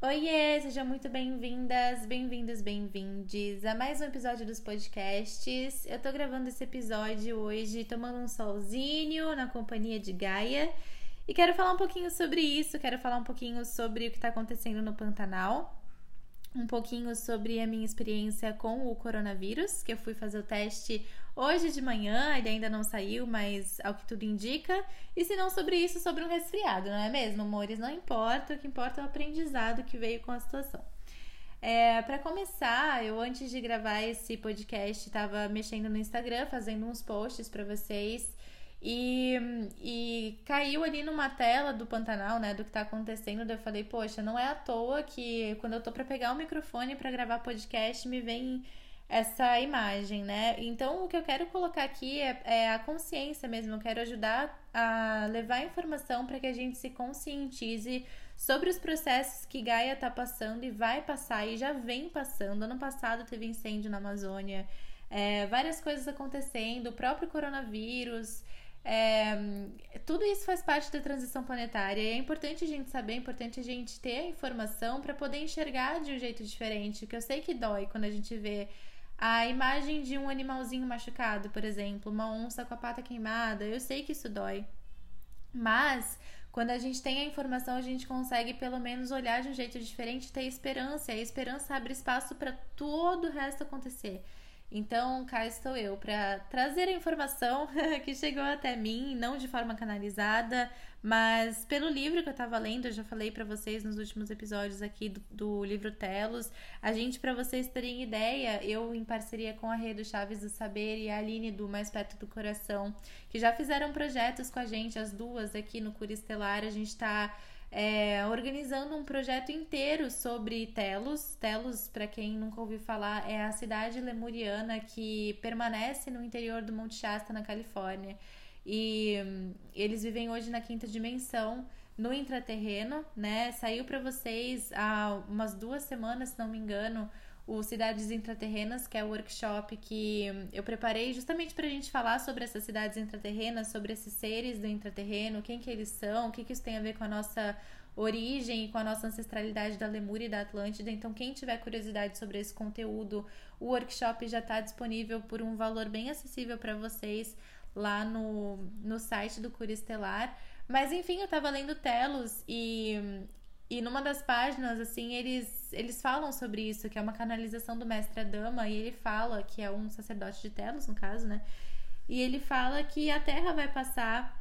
Oiê, sejam muito bem-vindas, bem-vindos, bem-vindes a mais um episódio dos podcasts. Eu tô gravando esse episódio hoje tomando um solzinho na companhia de Gaia e quero falar um pouquinho sobre isso, quero falar um pouquinho sobre o que tá acontecendo no Pantanal, um pouquinho sobre a minha experiência com o coronavírus, que eu fui fazer o teste hoje de manhã, ele ainda não saiu, mas ao que tudo indica. E se não sobre isso, sobre um resfriado, não é mesmo, amores? Não importa, o que importa é o aprendizado que veio com a situação. É, para começar, eu antes de gravar esse podcast estava mexendo no Instagram, fazendo uns posts para vocês e, e caiu ali numa tela do Pantanal, né, do que tá acontecendo. Daí eu falei, poxa, não é à toa que quando eu tô para pegar o microfone para gravar podcast me vem essa imagem, né? Então, o que eu quero colocar aqui é, é a consciência mesmo. Eu quero ajudar a levar informação para que a gente se conscientize sobre os processos que Gaia tá passando e vai passar e já vem passando. Ano passado teve incêndio na Amazônia, é, várias coisas acontecendo, o próprio coronavírus. É, tudo isso faz parte da transição planetária e é importante a gente saber, é importante a gente ter a informação para poder enxergar de um jeito diferente. Que eu sei que dói quando a gente vê a imagem de um animalzinho machucado, por exemplo, uma onça com a pata queimada, eu sei que isso dói. Mas quando a gente tem a informação, a gente consegue pelo menos olhar de um jeito diferente, ter esperança. E a esperança abre espaço para todo o resto acontecer. Então, cá estou eu para trazer a informação que chegou até mim, não de forma canalizada, mas pelo livro que eu estava lendo, eu já falei para vocês nos últimos episódios aqui do, do livro Telos. A gente, para vocês terem ideia, eu em parceria com a Rede Chaves do Saber e a Aline do Mais Perto do Coração, que já fizeram projetos com a gente, as duas aqui no Cura Estelar, a gente está é, organizando um projeto inteiro sobre Telos. Telos, para quem nunca ouviu falar, é a cidade lemuriana que permanece no interior do Monte Shasta, na Califórnia. E hum, eles vivem hoje na quinta dimensão, no intraterreno, né? Saiu para vocês há umas duas semanas, se não me engano, o Cidades Intraterrenas, que é o workshop que eu preparei justamente para a gente falar sobre essas cidades intraterrenas, sobre esses seres do intraterreno, quem que eles são, o que, que isso tem a ver com a nossa origem e com a nossa ancestralidade da Lemúria e da Atlântida. Então, quem tiver curiosidade sobre esse conteúdo, o workshop já está disponível por um valor bem acessível para vocês lá no, no site do Cura Estelar. Mas enfim, eu estava lendo Telos e e numa das páginas, assim, eles, eles falam sobre isso, que é uma canalização do mestre Adama, e ele fala, que é um sacerdote de Telos, no caso, né? E ele fala que a Terra vai passar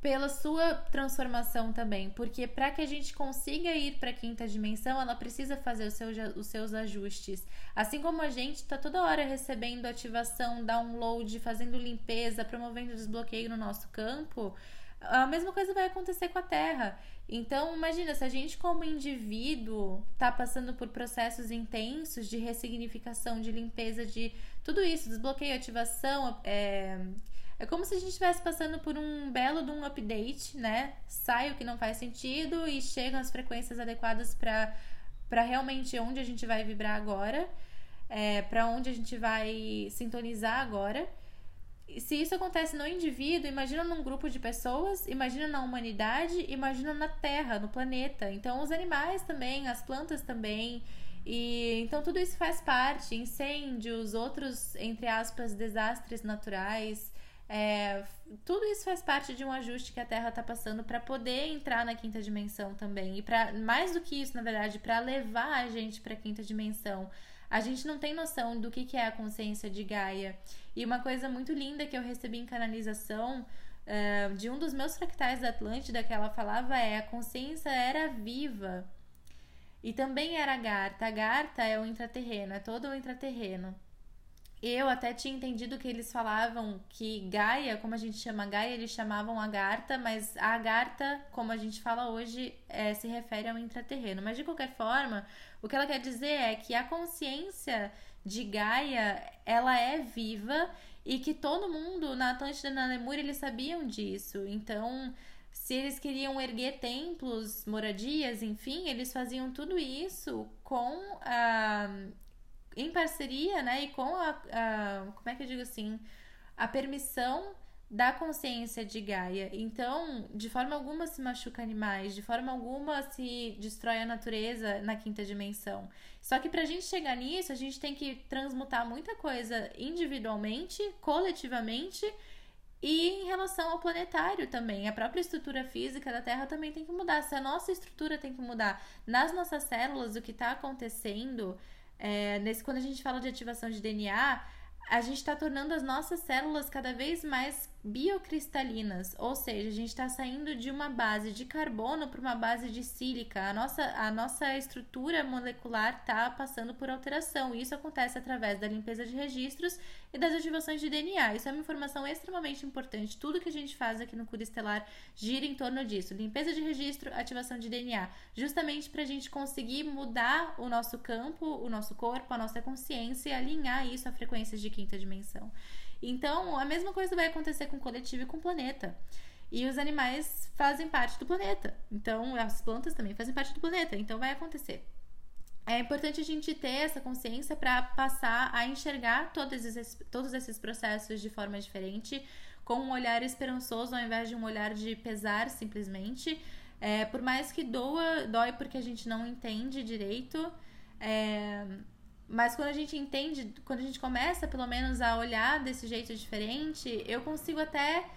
pela sua transformação também, porque para que a gente consiga ir para a quinta dimensão, ela precisa fazer os seus, os seus ajustes. Assim como a gente está toda hora recebendo ativação, download, fazendo limpeza, promovendo desbloqueio no nosso campo, a mesma coisa vai acontecer com a Terra. Então, imagina, se a gente, como indivíduo, tá passando por processos intensos de ressignificação, de limpeza, de tudo isso, desbloqueio, ativação, é, é como se a gente estivesse passando por um belo de um update, né? Sai o que não faz sentido e chegam as frequências adequadas para realmente onde a gente vai vibrar agora, é, para onde a gente vai sintonizar agora se isso acontece no indivíduo, imagina num grupo de pessoas, imagina na humanidade, imagina na Terra, no planeta. Então, os animais também, as plantas também. E então tudo isso faz parte, incêndios, outros entre aspas desastres naturais, é, tudo isso faz parte de um ajuste que a Terra está passando para poder entrar na quinta dimensão também e para mais do que isso, na verdade, para levar a gente para a quinta dimensão a gente não tem noção do que, que é a consciência de Gaia. E uma coisa muito linda que eu recebi em canalização uh, de um dos meus fractais da Atlântida, que ela falava é: a consciência era viva. E também era Garta. A Garta é o intraterreno, é todo o intraterreno. Eu até tinha entendido que eles falavam que Gaia, como a gente chama Gaia, eles chamavam Agartha, mas a Agartha, como a gente fala hoje, é, se refere ao intraterreno. Mas de qualquer forma, o que ela quer dizer é que a consciência de Gaia, ela é viva e que todo mundo na Atlântida e na Lemúria, eles sabiam disso. Então, se eles queriam erguer templos, moradias, enfim, eles faziam tudo isso com a em parceria, né, e com a, a, como é que eu digo assim, a permissão da consciência de Gaia. Então, de forma alguma se machuca animais, de forma alguma se destrói a natureza na quinta dimensão. Só que para a gente chegar nisso, a gente tem que transmutar muita coisa individualmente, coletivamente e em relação ao planetário também. A própria estrutura física da Terra também tem que mudar. Se a nossa estrutura tem que mudar nas nossas células, o que está acontecendo, é, nesse, quando a gente fala de ativação de DNA a gente está tornando as nossas células cada vez mais biocristalinas, ou seja, a gente está saindo de uma base de carbono para uma base de sílica. A nossa, a nossa estrutura molecular está passando por alteração. Isso acontece através da limpeza de registros e das ativações de DNA. Isso é uma informação extremamente importante. Tudo que a gente faz aqui no Cura Estelar gira em torno disso: limpeza de registro, ativação de DNA, justamente para a gente conseguir mudar o nosso campo, o nosso corpo, a nossa consciência e alinhar isso a frequências de quinta dimensão. Então, a mesma coisa vai acontecer com o coletivo e com o planeta. E os animais fazem parte do planeta. Então, as plantas também fazem parte do planeta. Então, vai acontecer. É importante a gente ter essa consciência para passar a enxergar todos esses, todos esses processos de forma diferente, com um olhar esperançoso ao invés de um olhar de pesar simplesmente. É, por mais que doa, dói porque a gente não entende direito. É, mas quando a gente entende, quando a gente começa pelo menos a olhar desse jeito diferente, eu consigo até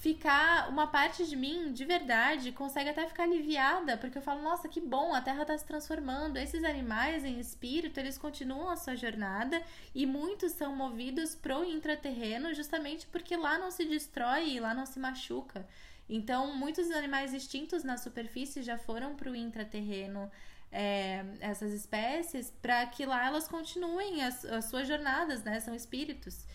ficar uma parte de mim de verdade consegue até ficar aliviada, porque eu falo, nossa, que bom, a Terra está se transformando. Esses animais em espírito, eles continuam a sua jornada e muitos são movidos pro intraterreno justamente porque lá não se destrói e lá não se machuca. Então, muitos animais extintos na superfície já foram pro intraterreno é, essas espécies para que lá elas continuem as, as suas jornadas, né? São espíritos.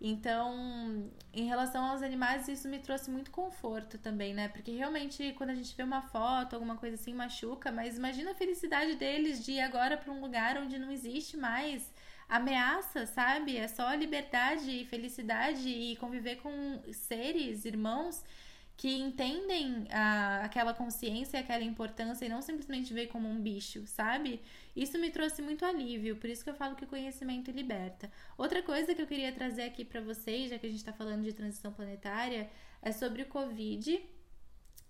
Então, em relação aos animais, isso me trouxe muito conforto também, né? Porque realmente, quando a gente vê uma foto, alguma coisa assim, machuca, mas imagina a felicidade deles de ir agora para um lugar onde não existe mais ameaça, sabe? É só liberdade e felicidade e conviver com seres, irmãos que entendem a, aquela consciência, aquela importância e não simplesmente ver como um bicho, sabe? Isso me trouxe muito alívio, por isso que eu falo que o conhecimento liberta. Outra coisa que eu queria trazer aqui para vocês, já que a gente está falando de transição planetária, é sobre o Covid.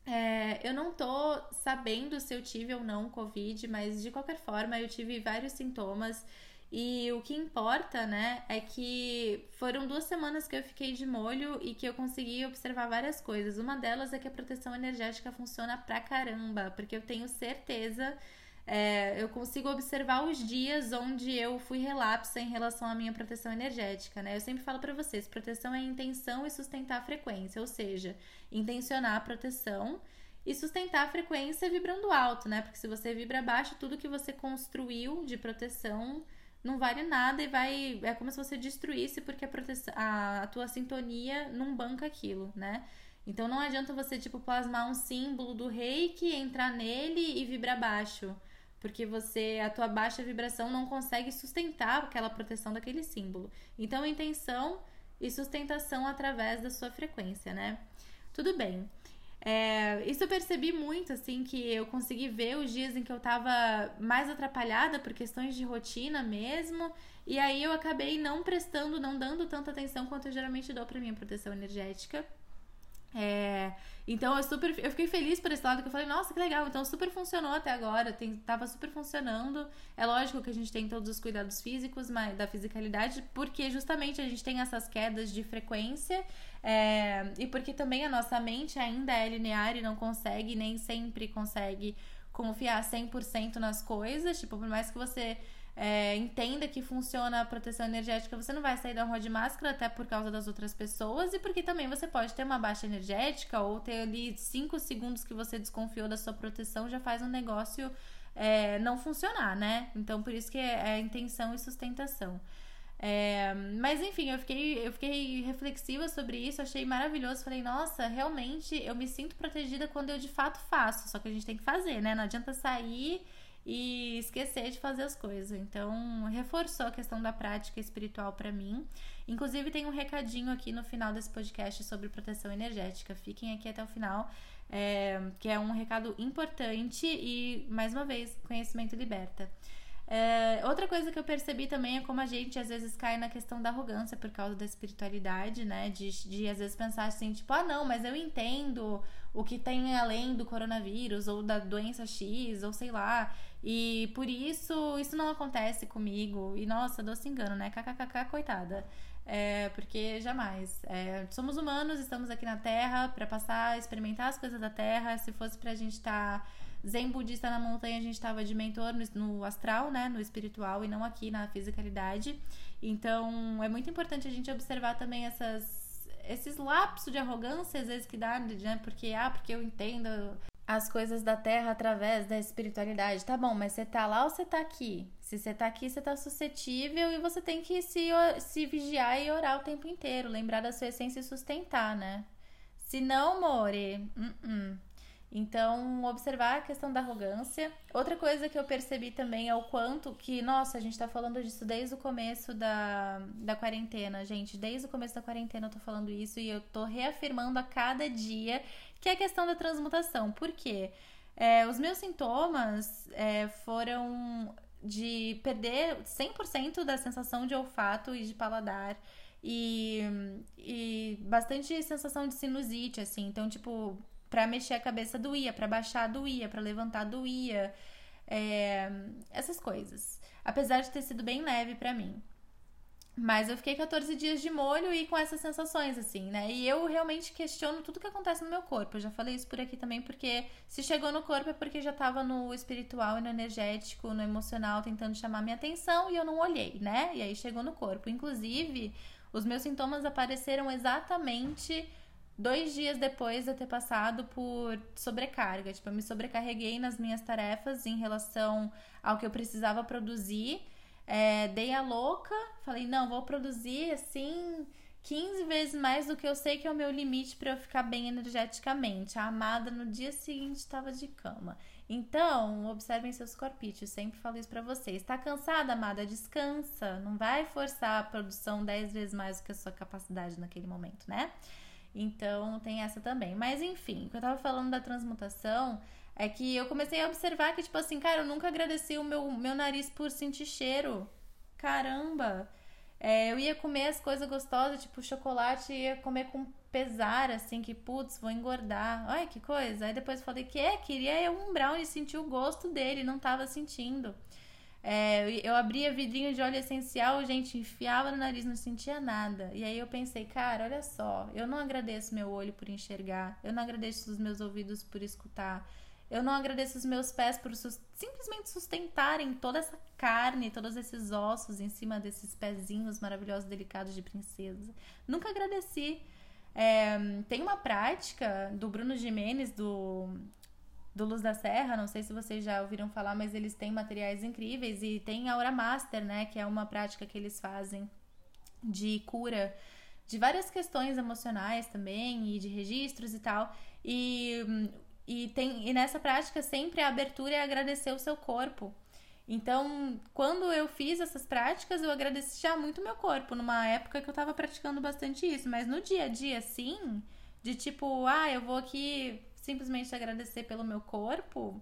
É, eu não tô sabendo se eu tive ou não Covid, mas de qualquer forma eu tive vários sintomas. E o que importa, né, é que foram duas semanas que eu fiquei de molho e que eu consegui observar várias coisas. Uma delas é que a proteção energética funciona pra caramba, porque eu tenho certeza, é, eu consigo observar os dias onde eu fui relapsa em relação à minha proteção energética, né? Eu sempre falo para vocês, proteção é intenção e sustentar a frequência, ou seja, intencionar a proteção e sustentar a frequência vibrando alto, né? Porque se você vibra baixo, tudo que você construiu de proteção não vale nada e vai. É como se você destruísse porque a, a, a tua sintonia não banca aquilo, né? Então não adianta você, tipo, plasmar um símbolo do reiki, entrar nele e vibrar baixo. Porque você, a tua baixa vibração não consegue sustentar aquela proteção daquele símbolo. Então, intenção e sustentação através da sua frequência, né? Tudo bem. É, isso eu percebi muito, assim, que eu consegui ver os dias em que eu tava mais atrapalhada por questões de rotina mesmo. E aí eu acabei não prestando, não dando tanta atenção quanto eu geralmente dou pra minha proteção energética. É, então eu super eu fiquei feliz por esse lado que eu falei, nossa, que legal, então super funcionou até agora, tem, tava super funcionando. É lógico que a gente tem todos os cuidados físicos, mas da fisicalidade, porque justamente a gente tem essas quedas de frequência é, e porque também a nossa mente ainda é linear e não consegue, nem sempre consegue confiar 100% nas coisas. Tipo, por mais que você é, entenda que funciona a proteção energética, você não vai sair da rua de máscara até por causa das outras pessoas e porque também você pode ter uma baixa energética ou ter ali 5 segundos que você desconfiou da sua proteção já faz um negócio é, não funcionar, né? Então, por isso que é, é intenção e sustentação. É, mas enfim, eu fiquei, eu fiquei reflexiva sobre isso, achei maravilhoso. Falei, nossa, realmente eu me sinto protegida quando eu de fato faço. Só que a gente tem que fazer, né? Não adianta sair e esquecer de fazer as coisas. Então, reforçou a questão da prática espiritual para mim. Inclusive, tem um recadinho aqui no final desse podcast sobre proteção energética. Fiquem aqui até o final, é, que é um recado importante e, mais uma vez, conhecimento liberta. É, outra coisa que eu percebi também é como a gente às vezes cai na questão da arrogância por causa da espiritualidade, né? De, de às vezes pensar assim, tipo, ah, não, mas eu entendo o que tem além do coronavírus ou da doença X, ou sei lá. E por isso, isso não acontece comigo. E nossa, doce engano, né? KKKK, coitada. É, porque jamais. É, somos humanos, estamos aqui na Terra para passar, experimentar as coisas da Terra. Se fosse pra gente estar. Tá Zen budista na montanha, a gente estava de mentor no, no, astral, né? No espiritual e não aqui na fisicalidade. Então, é muito importante a gente observar também essas esses lapsos de arrogância às vezes que dá, né? Porque ah, porque eu entendo as coisas da terra através da espiritualidade. Tá bom, mas você tá lá ou você tá aqui? Se você tá aqui, você tá suscetível e você tem que se, se vigiar e orar o tempo inteiro, lembrar da sua essência e sustentar, né? Se não, More, uh -uh. Então, observar a questão da arrogância. Outra coisa que eu percebi também é o quanto que, nossa, a gente tá falando disso desde o começo da, da quarentena, gente. Desde o começo da quarentena eu tô falando isso e eu tô reafirmando a cada dia que é a questão da transmutação. Por quê? É, os meus sintomas é, foram de perder 100% da sensação de olfato e de paladar. E, e bastante sensação de sinusite, assim. Então, tipo, para mexer a cabeça doía, para baixar doía, para levantar doía, é, essas coisas. Apesar de ter sido bem leve para mim. Mas eu fiquei 14 dias de molho e com essas sensações, assim, né? E eu realmente questiono tudo que acontece no meu corpo. Eu já falei isso por aqui também, porque se chegou no corpo é porque já tava no espiritual e no energético, no emocional, tentando chamar minha atenção e eu não olhei, né? E aí chegou no corpo. Inclusive, os meus sintomas apareceram exatamente dois dias depois de eu ter passado por sobrecarga. Tipo, eu me sobrecarreguei nas minhas tarefas em relação ao que eu precisava produzir. É, dei a louca, falei, não, vou produzir assim 15 vezes mais do que eu sei que é o meu limite para eu ficar bem energeticamente. A amada no dia seguinte estava de cama. Então, observem seus corpícios, sempre falo isso para vocês. Está cansada, amada? Descansa. Não vai forçar a produção 10 vezes mais do que a sua capacidade naquele momento, né? Então tem essa também. Mas enfim, o que eu tava falando da transmutação é que eu comecei a observar que, tipo assim, cara, eu nunca agradeci o meu, meu nariz por sentir cheiro. Caramba! É, eu ia comer as coisas gostosas, tipo chocolate, ia comer com pesar, assim, que putz, vou engordar. Olha que coisa. Aí depois falei que é, queria um brownie, sentir o gosto dele, não tava sentindo. É, eu abria vidrinho de óleo essencial, gente, enfiava no nariz, não sentia nada. E aí eu pensei, cara, olha só, eu não agradeço meu olho por enxergar, eu não agradeço os meus ouvidos por escutar, eu não agradeço os meus pés por sus simplesmente sustentarem toda essa carne, todos esses ossos em cima desses pezinhos maravilhosos, delicados de princesa. Nunca agradeci. É, tem uma prática do Bruno Jimenez, do do Luz da Serra, não sei se vocês já ouviram falar, mas eles têm materiais incríveis e tem Aura Master, né, que é uma prática que eles fazem de cura de várias questões emocionais também e de registros e tal. E, e, tem, e nessa prática sempre a abertura é agradecer o seu corpo. Então, quando eu fiz essas práticas, eu agradeci já muito meu corpo, numa época que eu tava praticando bastante isso, mas no dia a dia, sim, de tipo, ah, eu vou aqui simplesmente agradecer pelo meu corpo,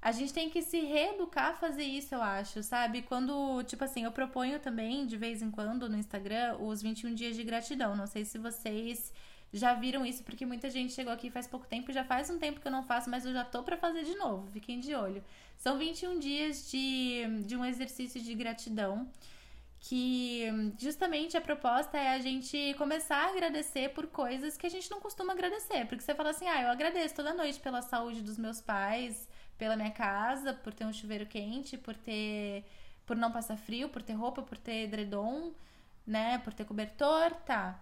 a gente tem que se reeducar a fazer isso, eu acho, sabe? Quando, tipo assim, eu proponho também, de vez em quando, no Instagram, os 21 dias de gratidão. Não sei se vocês já viram isso, porque muita gente chegou aqui faz pouco tempo, já faz um tempo que eu não faço, mas eu já tô para fazer de novo, fiquem de olho. São 21 dias de, de um exercício de gratidão que justamente a proposta é a gente começar a agradecer por coisas que a gente não costuma agradecer. Porque você fala assim, ah, eu agradeço toda noite pela saúde dos meus pais, pela minha casa, por ter um chuveiro quente, por ter. por não passar frio, por ter roupa, por ter edredom, né? Por ter cobertor, tá.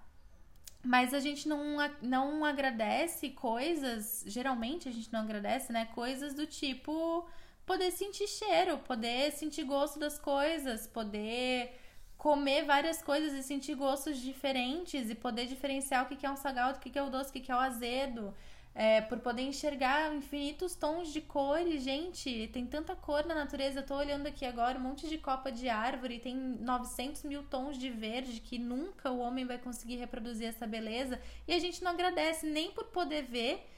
Mas a gente não, não agradece coisas, geralmente a gente não agradece, né? Coisas do tipo poder sentir cheiro, poder sentir gosto das coisas, poder comer várias coisas e sentir gostos diferentes e poder diferenciar o que é um salgado, o que é o doce, o que é o azedo. É, por poder enxergar infinitos tons de cores, gente, tem tanta cor na natureza. Eu tô olhando aqui agora um monte de copa de árvore, tem 900 mil tons de verde que nunca o homem vai conseguir reproduzir essa beleza. E a gente não agradece nem por poder ver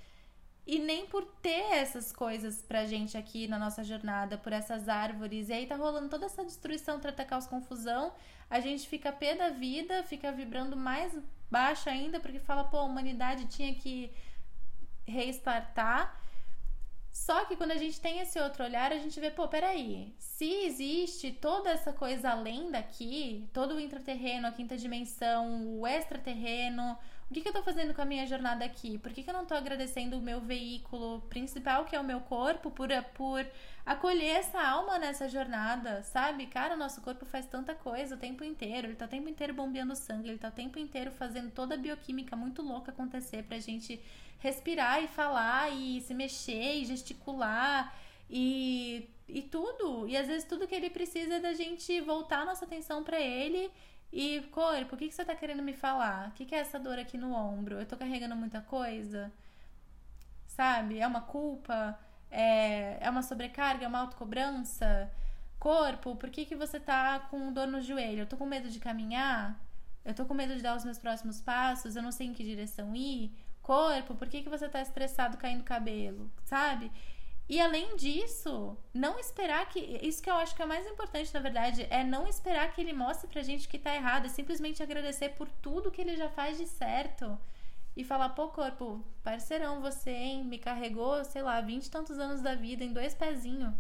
e nem por ter essas coisas pra gente aqui na nossa jornada, por essas árvores. E aí tá rolando toda essa destruição, trata caos, confusão. A gente fica pé da vida, fica vibrando mais baixo ainda, porque fala, pô, a humanidade tinha que restartar. Só que quando a gente tem esse outro olhar, a gente vê, pô, peraí, se existe toda essa coisa além daqui, todo o intraterreno, a quinta dimensão, o extraterreno, o que, que eu tô fazendo com a minha jornada aqui? Por que, que eu não tô agradecendo o meu veículo principal, que é o meu corpo, por, por acolher essa alma nessa jornada, sabe? Cara, o nosso corpo faz tanta coisa o tempo inteiro. Ele tá o tempo inteiro bombeando sangue, ele tá o tempo inteiro fazendo toda a bioquímica muito louca acontecer pra gente respirar e falar e se mexer e gesticular e, e tudo. E às vezes tudo que ele precisa é da gente voltar nossa atenção para ele e, corpo, o que, que você tá querendo me falar? O que, que é essa dor aqui no ombro? Eu tô carregando muita coisa? Sabe? É uma culpa? É, é uma sobrecarga? É uma autocobrança? Corpo, por que, que você tá com dor no joelho? Eu tô com medo de caminhar? Eu tô com medo de dar os meus próximos passos? Eu não sei em que direção ir? Corpo, por que, que você tá estressado caindo cabelo? Sabe? E além disso, não esperar que. Isso que eu acho que é mais importante, na verdade, é não esperar que ele mostre pra gente que tá errado, é simplesmente agradecer por tudo que ele já faz de certo. E falar, pô, corpo, parceirão, você, hein? Me carregou, sei lá, vinte e tantos anos da vida em dois pezinhos.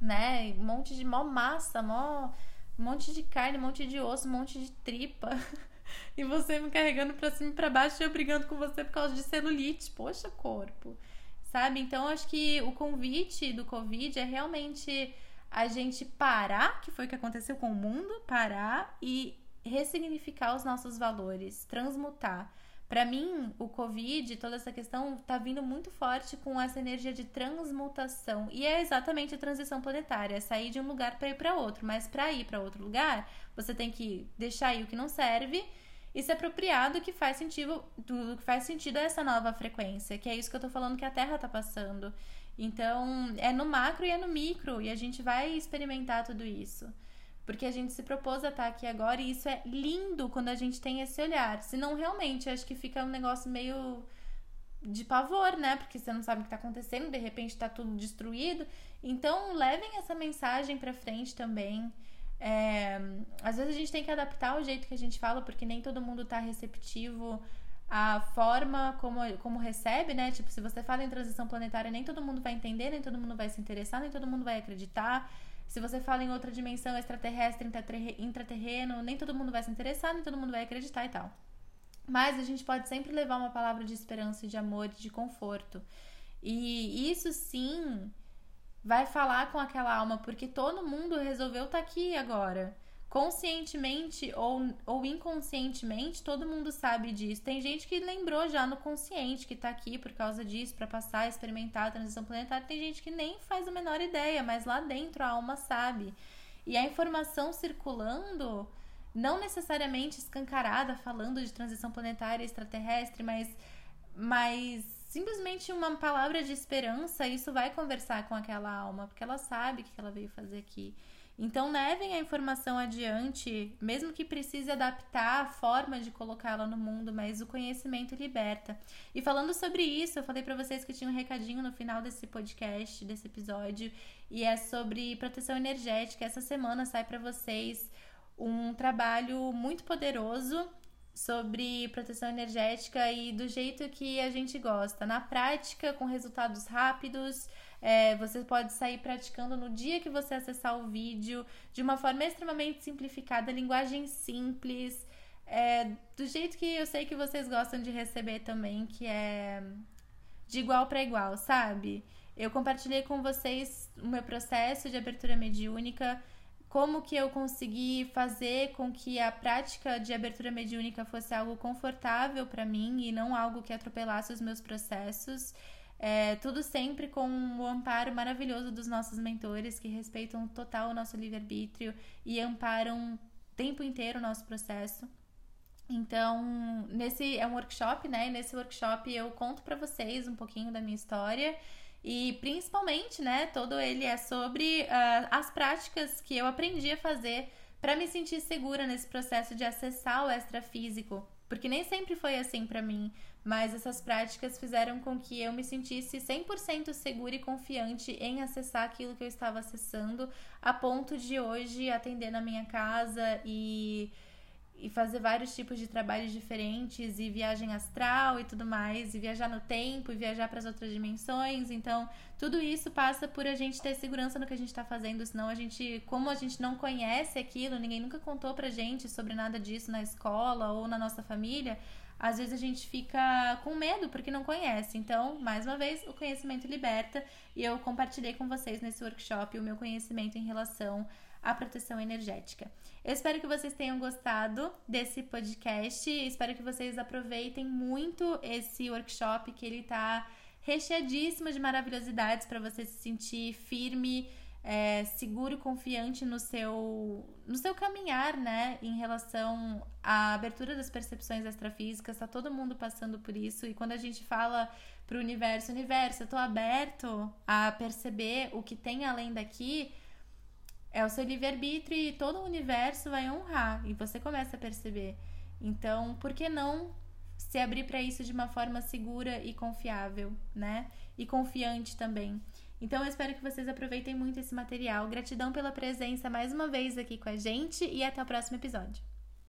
Né? Um monte de mó massa, mó. Um monte de carne, um monte de osso, um monte de tripa. e você me carregando pra cima e pra baixo e eu brigando com você por causa de celulite. Poxa, corpo sabe? Então, acho que o convite do Covid é realmente a gente parar, que foi o que aconteceu com o mundo, parar e ressignificar os nossos valores, transmutar. Para mim, o Covid, toda essa questão, tá vindo muito forte com essa energia de transmutação. E é exatamente a transição planetária, é sair de um lugar para ir para outro. Mas para ir para outro lugar, você tem que deixar aí o que não serve e se apropriar do que faz sentido, do que faz sentido a essa nova frequência, que é isso que eu tô falando que a Terra tá passando. Então, é no macro e é no micro, e a gente vai experimentar tudo isso. Porque a gente se propôs a estar aqui agora, e isso é lindo quando a gente tem esse olhar. Senão, realmente, acho que fica um negócio meio de pavor, né? Porque você não sabe o que tá acontecendo, de repente tá tudo destruído. Então, levem essa mensagem pra frente também. É, às vezes a gente tem que adaptar o jeito que a gente fala, porque nem todo mundo está receptivo à forma como, como recebe, né? Tipo, se você fala em transição planetária, nem todo mundo vai entender, nem todo mundo vai se interessar, nem todo mundo vai acreditar. Se você fala em outra dimensão extraterrestre, intraterreno, nem todo mundo vai se interessar, nem todo mundo vai acreditar e tal. Mas a gente pode sempre levar uma palavra de esperança, de amor, de conforto. E isso sim vai falar com aquela alma, porque todo mundo resolveu estar tá aqui agora. Conscientemente ou, ou inconscientemente, todo mundo sabe disso. Tem gente que lembrou já no consciente que tá aqui por causa disso, para passar, experimentar a transição planetária. Tem gente que nem faz a menor ideia, mas lá dentro a alma sabe. E a informação circulando, não necessariamente escancarada, falando de transição planetária extraterrestre, mas, mas simplesmente uma palavra de esperança, isso vai conversar com aquela alma, porque ela sabe o que ela veio fazer aqui. Então, levem a informação adiante, mesmo que precise adaptar a forma de colocá-la no mundo, mas o conhecimento liberta. E falando sobre isso, eu falei para vocês que tinha um recadinho no final desse podcast, desse episódio, e é sobre proteção energética. Essa semana sai para vocês um trabalho muito poderoso sobre proteção energética e do jeito que a gente gosta. Na prática, com resultados rápidos, é, você pode sair praticando no dia que você acessar o vídeo, de uma forma extremamente simplificada, linguagem simples, é, do jeito que eu sei que vocês gostam de receber também, que é de igual para igual, sabe? Eu compartilhei com vocês o meu processo de abertura mediúnica como que eu consegui fazer com que a prática de abertura mediúnica fosse algo confortável para mim e não algo que atropelasse os meus processos. É, tudo sempre com o amparo maravilhoso dos nossos mentores que respeitam total o nosso livre-arbítrio e amparam o tempo inteiro o nosso processo. Então, nesse é um workshop, né? E nesse workshop eu conto para vocês um pouquinho da minha história e principalmente, né, todo ele é sobre uh, as práticas que eu aprendi a fazer para me sentir segura nesse processo de acessar o extrafísico. Porque nem sempre foi assim para mim, mas essas práticas fizeram com que eu me sentisse 100% segura e confiante em acessar aquilo que eu estava acessando, a ponto de hoje atender na minha casa e e fazer vários tipos de trabalhos diferentes e viagem astral e tudo mais, e viajar no tempo e viajar para as outras dimensões. Então, tudo isso passa por a gente ter segurança no que a gente está fazendo, senão a gente, como a gente não conhece aquilo, ninguém nunca contou pra gente sobre nada disso na escola ou na nossa família, às vezes a gente fica com medo porque não conhece. Então, mais uma vez, o conhecimento liberta e eu compartilhei com vocês nesse workshop o meu conhecimento em relação à proteção energética. Eu espero que vocês tenham gostado desse podcast. Espero que vocês aproveitem muito esse workshop que ele tá recheadíssimo de maravilhosidades para você se sentir firme, é, seguro e confiante no seu, no seu caminhar, né? Em relação à abertura das percepções extrafísicas. Tá todo mundo passando por isso. E quando a gente fala pro universo, universo, eu tô aberto a perceber o que tem além daqui é o seu livre-arbítrio e todo o universo vai honrar e você começa a perceber. Então, por que não se abrir para isso de uma forma segura e confiável, né? E confiante também. Então, eu espero que vocês aproveitem muito esse material. Gratidão pela presença mais uma vez aqui com a gente e até o próximo episódio.